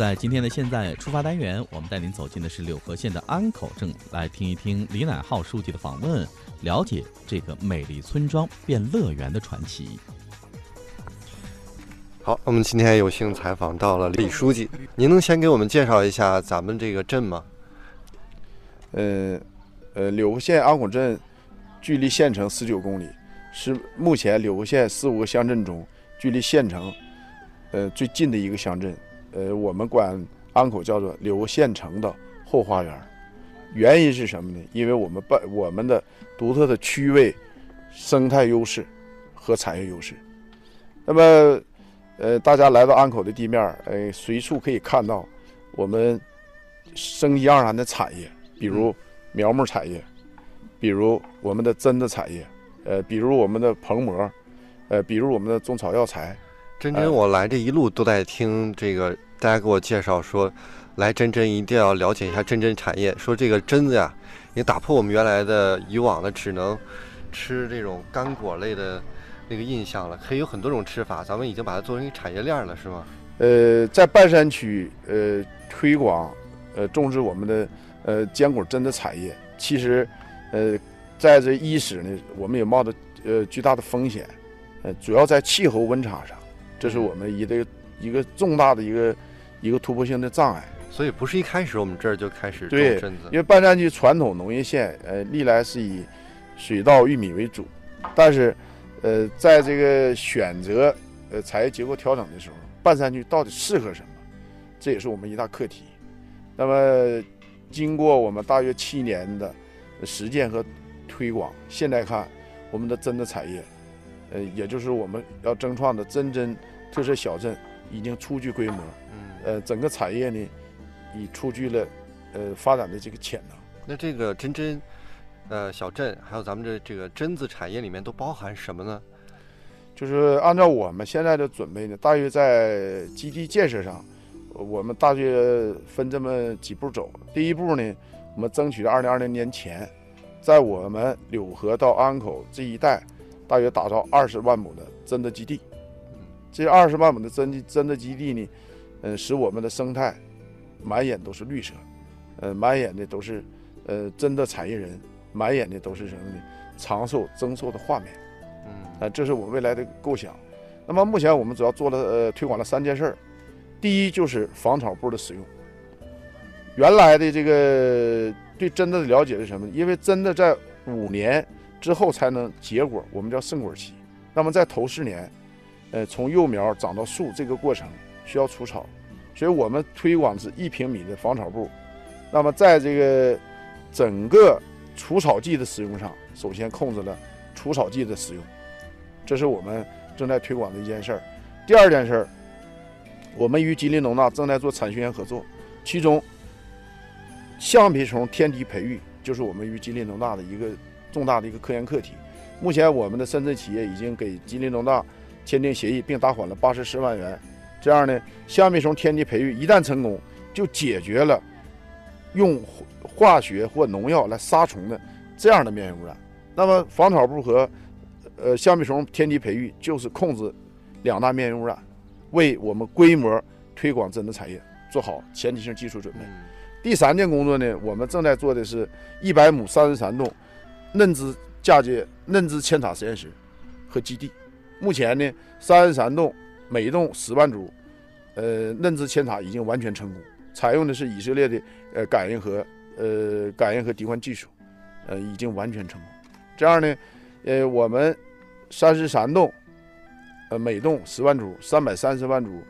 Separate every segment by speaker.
Speaker 1: 在今天的现在出发单元，我们带您走进的是柳河县的安口镇，来听一听李乃浩书记的访问，了解这个美丽村庄变乐园的传奇。
Speaker 2: 好，我们今天有幸采访到了李书记，您能先给我们介绍一下咱们这个镇吗？
Speaker 3: 呃，呃，柳河县安口镇距离县城十九公里，是目前柳河县四五个乡镇中距离县城呃最近的一个乡镇。呃，我们管安口叫做柳县城的后花园。原因是什么呢？因为我们办我们的独特的区位、生态优势和产业优势。那么，呃，大家来到安口的地面，呃，随处可以看到我们生机盎然的产业，比如苗木产业，比如我们的榛子产业，呃，比如我们的棚膜，呃，比如我们的中草药材。
Speaker 2: 真真，我来这一路都在听这个，大家给我介绍说，来真真一定要了解一下真真产业。说这个榛子呀，也打破我们原来的以往的只能吃这种干果类的那个印象了，可以有很多种吃法。咱们已经把它做成一产业链了，是吗？
Speaker 3: 呃，在半山区，呃，推广呃种植我们的呃坚果榛子产业，其实呃在这伊始呢，我们也冒着呃巨大的风险，呃，主要在气候温差上。这是我们一个一个重大的一个一个突破性的障碍，
Speaker 2: 所以不是一开始我们这儿就开始种榛子。
Speaker 3: 因为半山区传统农业县，呃，历来是以水稻、玉米为主，但是，呃，在这个选择呃产业结构调整的时候，半山区到底适合什么，这也是我们一大课题。那么，经过我们大约七年的实践和推广，现在看我们的榛子产业。呃，也就是我们要争创的真真特色小镇已经初具规模，嗯，呃，整个产业呢，已出具了呃发展的这个潜能。
Speaker 2: 那这个真真呃小镇，还有咱们的这个榛子产业里面都包含什么呢？
Speaker 3: 就是按照我们现在的准备呢，大约在基地建设上，我们大约分这么几步走。第一步呢，我们争取在二零二零年前，在我们柳河到安口这一带。大约打造二十万亩的榛子基地，这二十万亩的榛子榛子基地呢，嗯，使我们的生态满眼都是绿色，呃，满眼的都是呃真的产业人，满眼的都是什么呢？长寿增寿的画面，嗯，啊，这是我未来的构想。那么目前我们主要做了呃推广了三件事儿，第一就是防草布的使用。原来的这个对榛子的了解是什么？因为真的在五年。之后才能结果，我们叫盛果期。那么在头四年，呃，从幼苗长到树这个过程需要除草，所以我们推广是一平米的防草布。那么在这个整个除草剂的使用上，首先控制了除草剂的使用，这是我们正在推广的一件事儿。第二件事儿，我们与吉林农大正在做产学研合作，其中橡皮虫天敌培育就是我们与吉林农大的一个。重大的一个科研课题，目前我们的深圳企业已经给吉林农大签订协议，并打款了八十四万元。这样呢，橡皮虫天敌培育一旦成功，就解决了用化学或农药来杀虫的这样的面源污染。那么防草布和呃橡皮虫天敌培育就是控制两大面源污染，为我们规模推广榛子产业做好前提性技术准备。第三件工作呢，我们正在做的是一百亩三十三栋。嫩枝嫁接嫩枝扦插实验室和基地，目前呢，三十三栋，每栋十万株，呃，嫩枝扦插已经完全成功，采用的是以色列的呃感应和呃感应和滴灌技术，呃，已经完全成功。这样呢，呃，我们三十三栋，呃，每栋十万株，三百三十万株，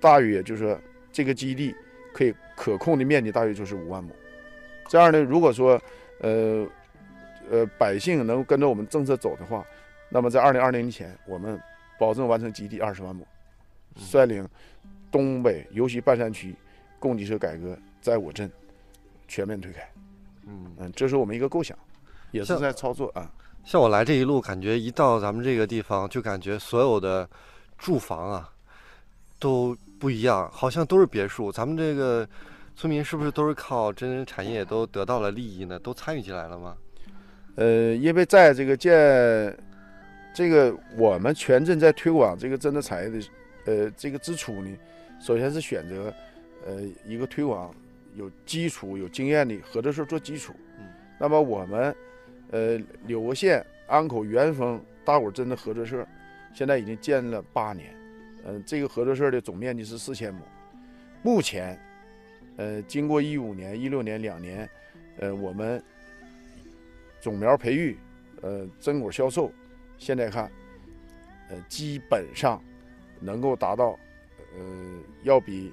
Speaker 3: 大约就是这个基地可以可控的面积大约就是五万亩。这样呢，如果说呃。呃，百姓能跟着我们政策走的话，那么在二零二零年前，我们保证完成基地二十万亩，率领东北，尤其半山区供给侧改革在我镇全面推开。嗯嗯，这是我们一个构想，也是在操作啊。
Speaker 2: 像我来这一路，感觉一到咱们这个地方，就感觉所有的住房啊都不一样，好像都是别墅。咱们这个村民是不是都是靠真人产业都得到了利益呢？都参与进来了吗？
Speaker 3: 呃，因为在这个建这个我们全镇在推广这个榛子产业的呃这个之初呢，首先是选择呃一个推广有基础、有经验的合作社做基础。
Speaker 2: 嗯，
Speaker 3: 那么我们呃柳河县安口元丰大果针的合作社现在已经建了八年，嗯、这个合作社的总面积是四千亩，目前呃经过一五年、一六年两年，呃我们种苗培育、呃真果销售，现在看，呃基本上能够达到，呃要比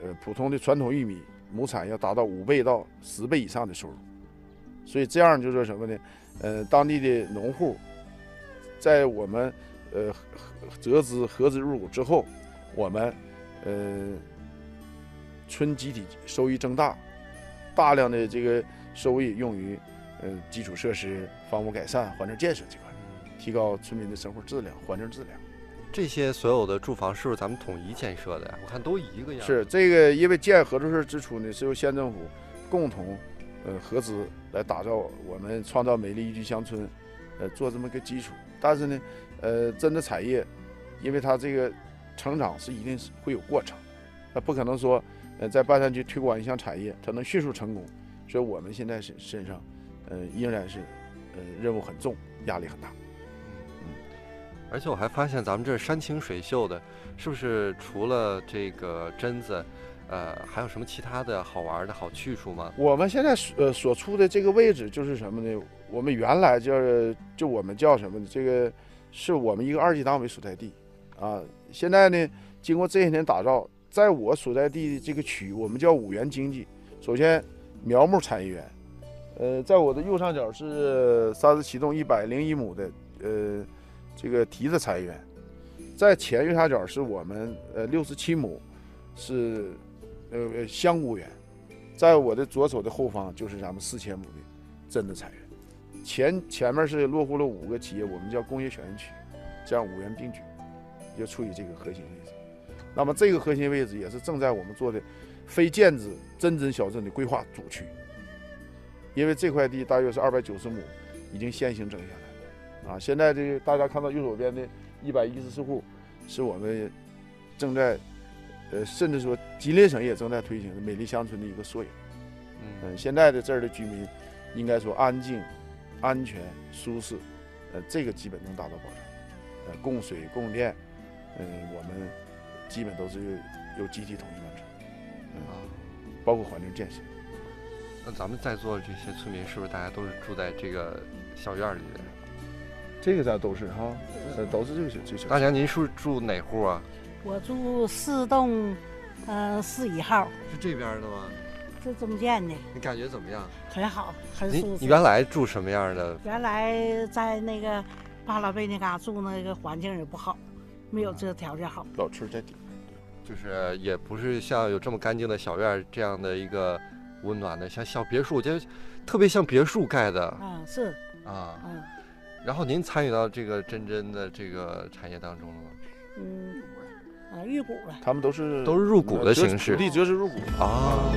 Speaker 3: 呃普通的传统玉米亩产要达到五倍到十倍以上的收入，所以这样就说什么呢？呃，当地的农户在我们呃合资合资入股之后，我们呃村集体收益增大，大量的这个收益用于呃基础设施、房屋改善、环境建设这块，提高村民的生活质量、环境质量。
Speaker 2: 这些所有的住房是不是咱们统一建设的呀？我看都一个样。
Speaker 3: 是这个，因为建合作社之初呢，是由县政府共同呃合资来打造我们创造美丽宜居乡村，呃做这么个基础。但是呢，呃真的产业，因为它这个成长是一定是会有过程，那不可能说呃在半山区推广一项产业，它能迅速成功。所以我们现在身身上，呃仍然是呃任务很重，压力很大。
Speaker 2: 而且我还发现咱们这山清水秀的，是不是除了这个榛子，呃，还有什么其他的好玩的好去处吗？
Speaker 3: 我们现在所呃所处的这个位置就是什么呢？我们原来叫就我们叫什么呢？这个是我们一个二级党委所在地啊。现在呢，经过这些年打造，在我所在地的这个区域，我们叫五园经济。首先，苗木产业园，呃，在我的右上角是三十七栋一百零一亩的呃这个提子产业园，在前右下角是我们呃六十七亩是呃香菇园。在我的左手的后方就是咱们四千亩的真的产业园，前前面是落户了五个企业，我们叫工业小园区，这样五园并举，就处于这个核心位置。那么这个核心位置也是正在我们做的非建制真真小镇的规划主区，因为这块地大约是二百九十亩，已经先行整下来啊。现在这个大家看到右手边的一百一十四户，是我们正在呃，甚至说吉林省也正在推行的美丽乡村的一个缩影。
Speaker 2: 嗯
Speaker 3: 嗯，现在的这儿的居民，应该说安静、安全、舒适，呃，这个基本能达到保障。呃，供水、供电，嗯、我们基本都是由集体统一完成，嗯，
Speaker 2: 啊，
Speaker 3: 包括环境建设。
Speaker 2: 那咱们在座的这些村民，是不是大家都是住在这个小院儿里的？
Speaker 3: 这个咱都是哈，呃，都是这个小这个小
Speaker 2: 大娘，您是住哪户啊？
Speaker 4: 我住四栋，呃，四一号，
Speaker 2: 是这边的吗？
Speaker 4: 这中间的
Speaker 2: 你感觉怎么样？
Speaker 4: 很好，很舒服。
Speaker 2: 你原来住什么样的？
Speaker 4: 原来在那个巴拉贝那嘎住那个环境也不好，没有这条件好。
Speaker 3: 老村在底。
Speaker 2: 就是也不是像有这么干净的小院儿这样的一个温暖的，像小别墅，我觉得特别像别墅盖的
Speaker 4: 嗯，是，
Speaker 2: 啊。
Speaker 4: 嗯
Speaker 2: 然后您参与到这个真真的这个产业当中了吗？
Speaker 4: 嗯，啊，入股了。
Speaker 3: 他们都是
Speaker 2: 都是入股的形式
Speaker 3: 土地折实入股
Speaker 2: 啊。